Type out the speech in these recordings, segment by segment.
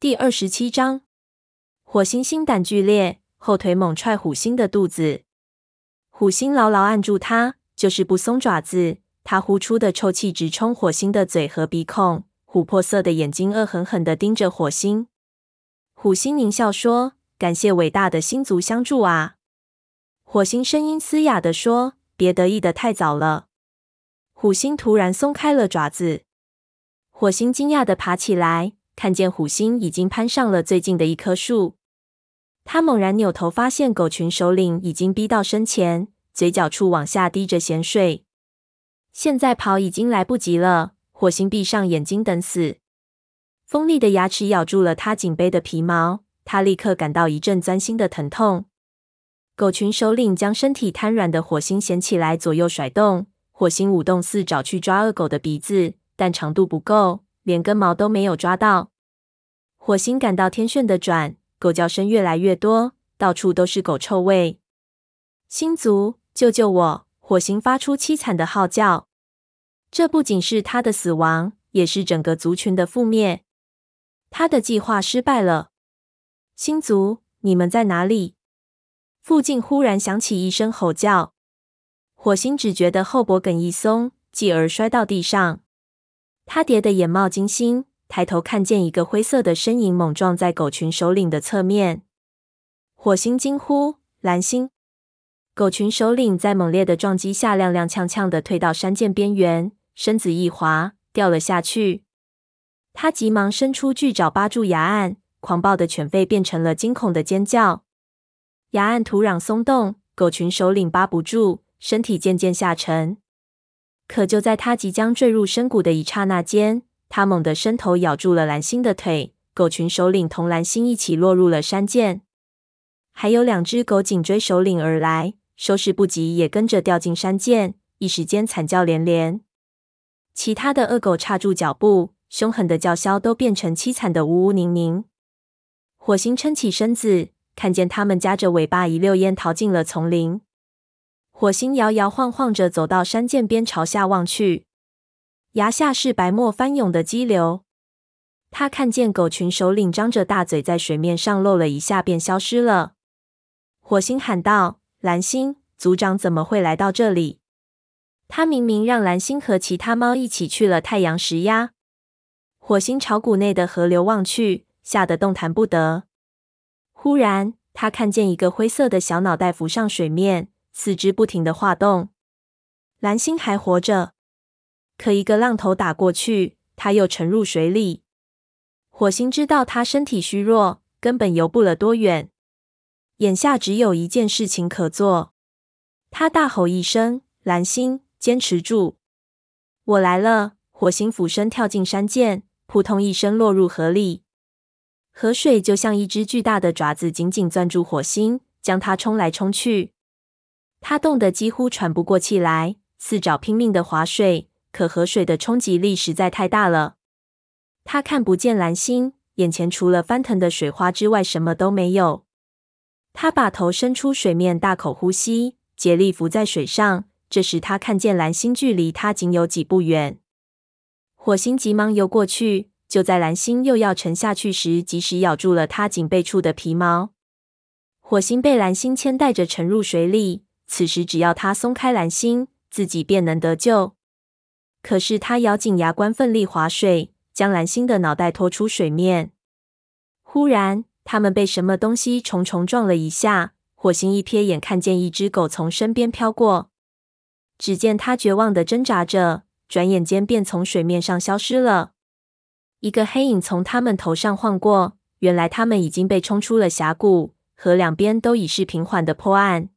第二十七章，火星心胆俱裂，后腿猛踹虎星的肚子。虎星牢牢按住它，就是不松爪子。它呼出的臭气直冲火星的嘴和鼻孔，琥珀色的眼睛恶狠狠地盯着火星。虎星狞笑说：“感谢伟大的星族相助啊！”火星声音嘶哑地说：“别得意的太早了。”虎星突然松开了爪子，火星惊讶地爬起来。看见虎星已经攀上了最近的一棵树，他猛然扭头，发现狗群首领已经逼到身前，嘴角处往下滴着咸水。现在跑已经来不及了。火星闭上眼睛等死，锋利的牙齿咬住了他颈背的皮毛，他立刻感到一阵钻心的疼痛。狗群首领将身体瘫软的火星衔起来，左右甩动。火星舞动四爪去抓恶狗的鼻子，但长度不够。连根毛都没有抓到，火星感到天旋地转，狗叫声越来越多，到处都是狗臭味。星族，救救我！火星发出凄惨的号叫，这不仅是他的死亡，也是整个族群的覆灭。他的计划失败了。星族，你们在哪里？附近忽然响起一声吼叫，火星只觉得后脖梗一松，继而摔到地上。他跌得眼冒金星，抬头看见一个灰色的身影猛撞在狗群首领的侧面。火星惊呼：“蓝星！”狗群首领在猛烈的撞击下踉踉跄跄的退到山涧边缘，身子一滑，掉了下去。他急忙伸出巨爪扒住崖岸，狂暴的犬吠变成了惊恐的尖叫。崖岸土壤松动，狗群首领扒不住，身体渐渐下沉。可就在他即将坠入深谷的一刹那间，他猛地伸头咬住了蓝星的腿，狗群首领同蓝星一起落入了山涧。还有两只狗紧追首领而来，收拾不及也跟着掉进山涧，一时间惨叫连连。其他的恶狗刹住脚步，凶狠的叫嚣都变成凄惨的呜呜宁宁。火星撑起身子，看见他们夹着尾巴一溜烟逃进了丛林。火星摇摇晃晃着走到山涧边，朝下望去，崖下是白沫翻涌的激流。他看见狗群首领张着大嘴在水面上露了一下，便消失了。火星喊道：“蓝星，族长怎么会来到这里？他明明让蓝星和其他猫一起去了太阳石呀！”火星朝谷内的河流望去，吓得动弹不得。忽然，他看见一个灰色的小脑袋浮上水面。四肢不停的晃动，蓝星还活着，可一个浪头打过去，他又沉入水里。火星知道他身体虚弱，根本游不了多远，眼下只有一件事情可做。他大吼一声：“蓝星，坚持住！我来了！”火星俯身跳进山涧，扑通一声落入河里。河水就像一只巨大的爪子，紧紧攥住火星，将它冲来冲去。他冻得几乎喘不过气来，四爪拼命的划水，可河水的冲击力实在太大了。他看不见蓝星，眼前除了翻腾的水花之外，什么都没有。他把头伸出水面，大口呼吸，竭力浮在水上。这时，他看见蓝星距离他仅有几步远。火星急忙游过去，就在蓝星又要沉下去时，及时咬住了他颈背处的皮毛。火星被蓝星牵带着沉入水里。此时，只要他松开蓝星，自己便能得救。可是他咬紧牙关，奋力划水，将蓝星的脑袋拖出水面。忽然，他们被什么东西重重撞了一下。火星一瞥眼，看见一只狗从身边飘过，只见它绝望的挣扎着，转眼间便从水面上消失了。一个黑影从他们头上晃过，原来他们已经被冲出了峡谷，河两边都已是平缓的坡岸。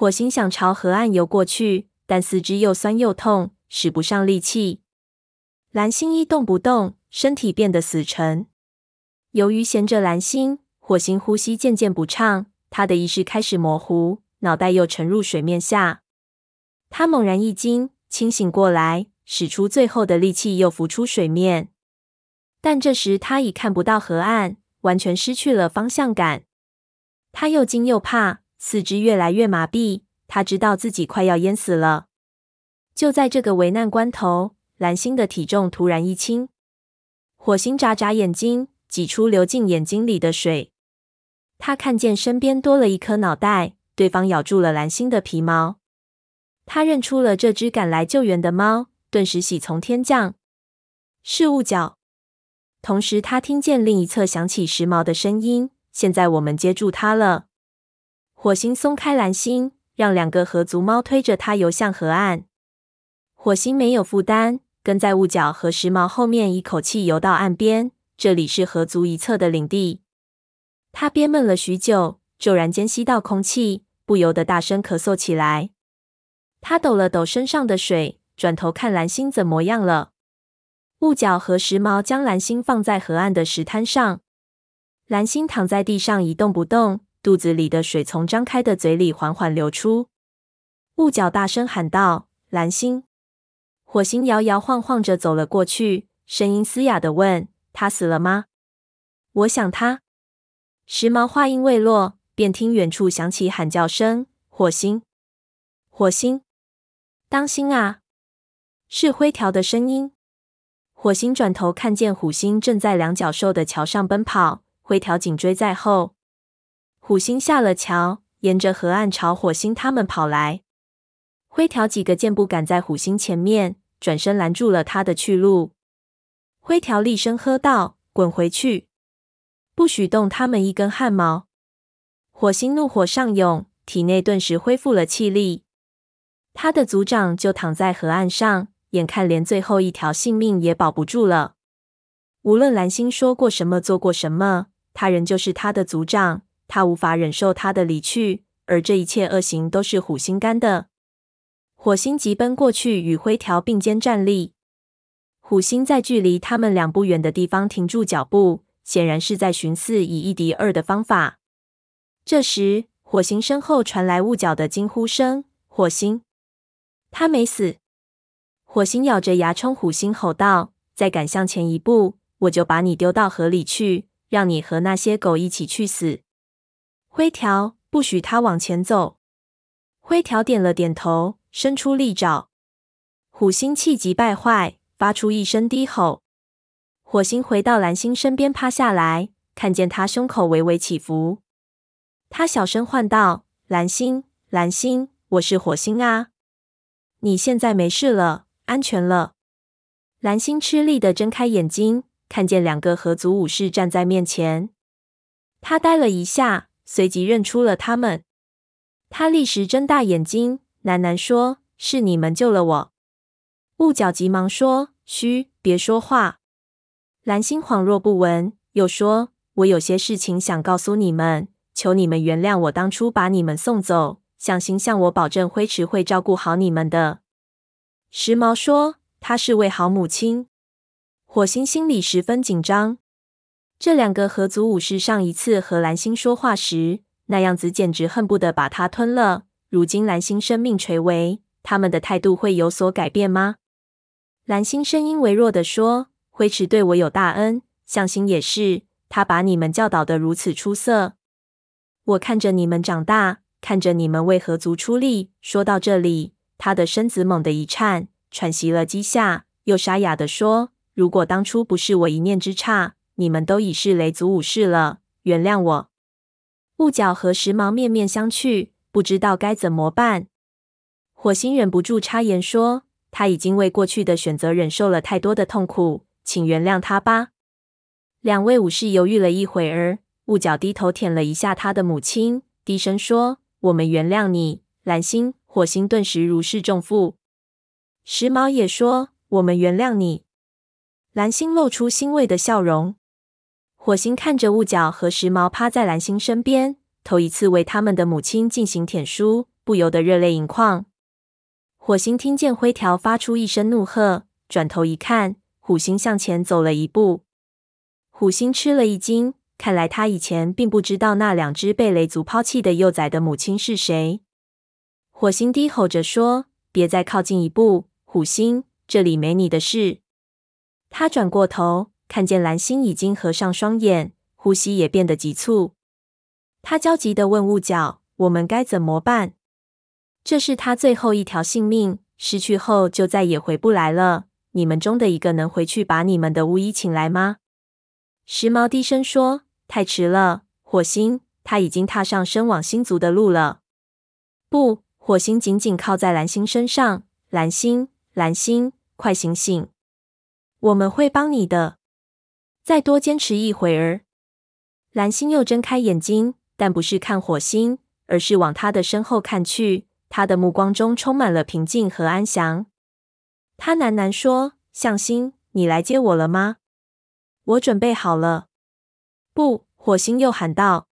火星想朝河岸游过去，但四肢又酸又痛，使不上力气。蓝星一动不动，身体变得死沉。由于衔着蓝星，火星呼吸渐渐不畅，他的意识开始模糊，脑袋又沉入水面下。他猛然一惊，清醒过来，使出最后的力气，又浮出水面。但这时他已看不到河岸，完全失去了方向感。他又惊又怕。四肢越来越麻痹，他知道自己快要淹死了。就在这个危难关头，蓝星的体重突然一轻，火星眨眨眼睛，挤出流进眼睛里的水。他看见身边多了一颗脑袋，对方咬住了蓝星的皮毛。他认出了这只赶来救援的猫，顿时喜从天降。是雾角。同时，他听见另一侧响起时髦的声音：“现在我们接住他了。”火星松开蓝星，让两个河族猫推着它游向河岸。火星没有负担，跟在雾角和时髦后面，一口气游到岸边。这里是河族一侧的领地。他憋闷了许久，骤然间吸到空气，不由得大声咳嗽起来。他抖了抖身上的水，转头看蓝星怎么样了。雾角和时髦将蓝星放在河岸的石滩上，蓝星躺在地上一动不动，肚子里的水从张开的嘴里缓缓流出。雾角大声喊道：“蓝星！”火星摇摇晃晃着走了过去，声音嘶哑地问：“他死了吗？”我想他。时髦话音未落，便听远处响起喊叫声：“火星！火星！当心啊！”是灰条的声音。火星转头看见虎星正在两脚兽的桥上奔跑，灰条紧追在后。虎星下了桥，沿着河岸朝火星他们跑来。灰条几个箭步赶在虎星前面，转身拦住了他的去路。灰条厉声喝道：“滚回去，不许动他们一根汗毛！”火星怒火上涌，体内顿时恢复了气力。他的族长就躺在河岸上。眼看连最后一条性命也保不住了，无论蓝星说过什么，做过什么，他仍旧是他的族长。他无法忍受他的离去，而这一切恶行都是虎心干的。火星急奔过去，与灰条并肩站立。虎星在距离他们两不远的地方停住脚步，显然是在寻思以一敌二的方法。这时，火星身后传来雾角的惊呼声：“火星，他没死！”火星咬着牙冲虎星吼道：“再敢向前一步，我就把你丢到河里去，让你和那些狗一起去死！”灰条，不许他往前走。灰条点了点头，伸出利爪。虎星气急败坏，发出一声低吼。火星回到蓝星身边，趴下来，看见他胸口微微起伏，他小声唤道：“蓝星，蓝星，我是火星啊，你现在没事了。”安全了。蓝星吃力地睁开眼睛，看见两个合族武士站在面前。他呆了一下，随即认出了他们。他立时睁大眼睛，喃喃说：“是你们救了我。”雾角急忙说：“嘘，别说话。”蓝星恍若不闻，又说：“我有些事情想告诉你们，求你们原谅我当初把你们送走。向心向我保证，灰池会照顾好你们的。”时髦说：“她是位好母亲。”火星心里十分紧张。这两个合族武士上一次和蓝星说话时，那样子简直恨不得把他吞了。如今蓝星生命垂危，他们的态度会有所改变吗？蓝星声音微弱地说：“灰池对我有大恩，向心也是。他把你们教导得如此出色，我看着你们长大，看着你们为合族出力。”说到这里。他的身子猛地一颤，喘息了几下，又沙哑地说：“如果当初不是我一念之差，你们都已是雷族武士了。原谅我。”雾角和时髦面面相觑，不知道该怎么办。火星忍不住插言说：“他已经为过去的选择忍受了太多的痛苦，请原谅他吧。”两位武士犹豫了一会儿，雾角低头舔了一下他的母亲，低声说：“我们原谅你，蓝星。”火星顿时如释重负，时髦也说：“我们原谅你。”蓝星露出欣慰的笑容。火星看着雾角和时髦趴在蓝星身边，头一次为他们的母亲进行舔书，不由得热泪盈眶。火星听见灰条发出一声怒喝，转头一看，虎星向前走了一步。虎星吃了一惊，看来他以前并不知道那两只被雷族抛弃的幼崽的母亲是谁。火星低吼着说：“别再靠近一步，虎星，这里没你的事。”他转过头，看见蓝星已经合上双眼，呼吸也变得急促。他焦急地问雾角：“我们该怎么办？这是他最后一条性命，失去后就再也回不来了。你们中的一个能回去把你们的巫医请来吗？”时髦低声说：“太迟了，火星，他已经踏上生往星族的路了。”不，火星紧紧靠在蓝星身上。蓝星，蓝星，快醒醒！我们会帮你的。再多坚持一会儿。蓝星又睁开眼睛，但不是看火星，而是往他的身后看去。他的目光中充满了平静和安详。他喃喃说：“向星，你来接我了吗？”“我准备好了。”“不！”火星又喊道。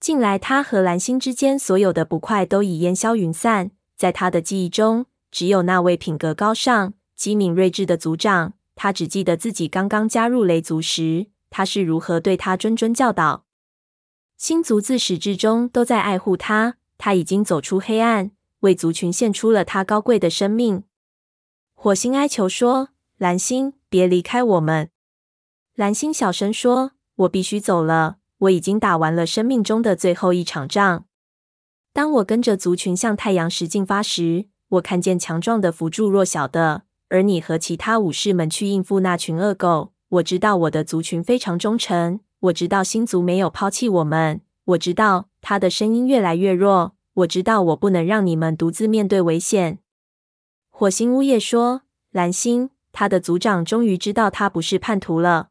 近来，他和蓝星之间所有的不快都已烟消云散。在他的记忆中，只有那位品格高尚、机敏睿智的族长。他只记得自己刚刚加入雷族时，他是如何对他谆谆教导。星族自始至终都在爱护他。他已经走出黑暗，为族群献出了他高贵的生命。火星哀求说：“蓝星，别离开我们。”蓝星小声说：“我必须走了。我已经打完了生命中的最后一场仗。当我跟着族群向太阳石进发时，我看见强壮的扶助弱小的。”而你和其他武士们去应付那群恶狗。我知道我的族群非常忠诚。我知道星族没有抛弃我们。我知道他的声音越来越弱。我知道我不能让你们独自面对危险。火星呜咽说：“蓝星，他的族长终于知道他不是叛徒了。”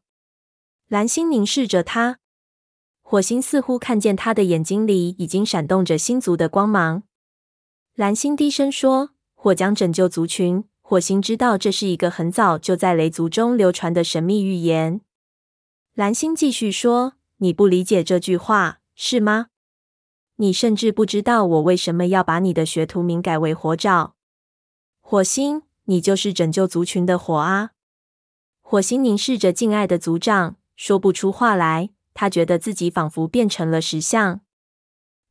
蓝星凝视着他，火星似乎看见他的眼睛里已经闪动着星族的光芒。蓝星低声说：“火将拯救族群。”火星知道这是一个很早就在雷族中流传的神秘预言。蓝星继续说：“你不理解这句话，是吗？你甚至不知道我为什么要把你的学徒名改为火爪。火星，你就是拯救族群的火啊！”火星凝视着敬爱的族长，说不出话来。他觉得自己仿佛变成了石像。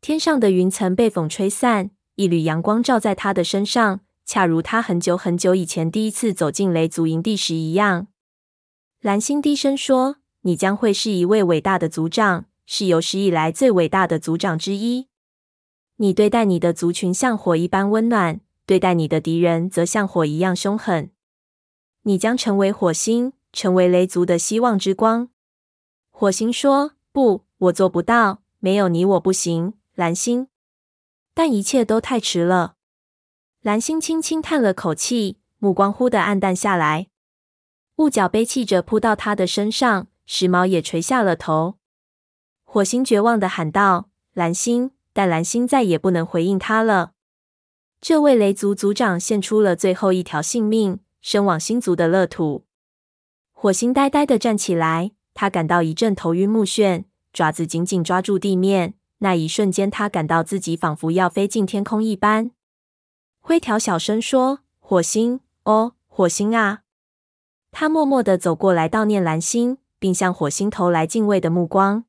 天上的云层被风吹散，一缕阳光照在他的身上。恰如他很久很久以前第一次走进雷族营地时一样，蓝星低声说：“你将会是一位伟大的族长，是有史以来最伟大的族长之一。你对待你的族群像火一般温暖，对待你的敌人则像火一样凶狠。你将成为火星，成为雷族的希望之光。”火星说：“不，我做不到，没有你我不行。”蓝星，但一切都太迟了。蓝星轻轻叹了口气，目光忽地黯淡下来。雾角悲泣着扑到他的身上，时髦也垂下了头。火星绝望的喊道：“蓝星！”但蓝星再也不能回应他了。这位雷族族长献出了最后一条性命，身往星族的乐土。火星呆呆地站起来，他感到一阵头晕目眩，爪子紧紧抓住地面。那一瞬间，他感到自己仿佛要飞进天空一般。灰条小声说：“火星，哦，火星啊！”他默默的走过来悼念蓝星，并向火星投来敬畏的目光。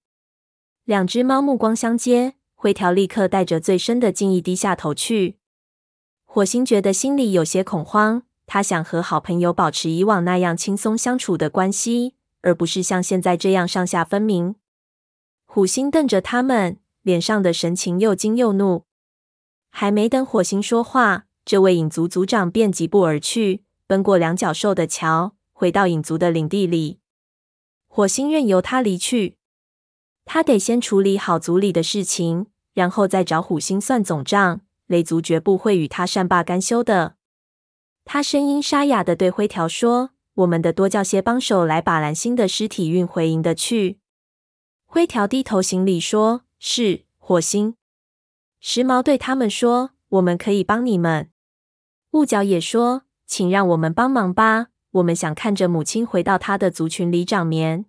两只猫目光相接，灰条立刻带着最深的敬意低下头去。火星觉得心里有些恐慌，他想和好朋友保持以往那样轻松相处的关系，而不是像现在这样上下分明。火星瞪着他们，脸上的神情又惊又怒。还没等火星说话，这位影族族长便疾步而去，奔过两角兽的桥，回到影族的领地里。火星任由他离去，他得先处理好族里的事情，然后再找火星算总账。雷族绝不会与他善罢甘休的。他声音沙哑的对灰条说：“我们得多叫些帮手来把蓝星的尸体运回营地去。”灰条低头行礼说：“是，火星。”时髦对他们说：“我们可以帮你们。”雾角也说：“请让我们帮忙吧，我们想看着母亲回到她的族群里长眠。”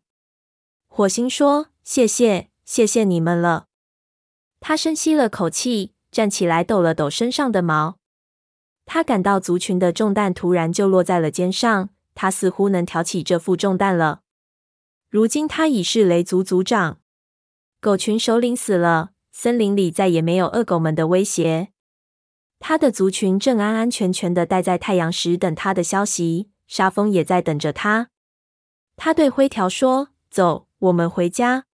火星说：“谢谢，谢谢你们了。”他深吸了口气，站起来抖了抖身上的毛。他感到族群的重担突然就落在了肩上，他似乎能挑起这负重担了。如今他已是雷族族长，狗群首领死了，森林里再也没有恶狗们的威胁。他的族群正安安全全的待在太阳石等他的消息，沙风也在等着他。他对灰条说：“走，我们回家。”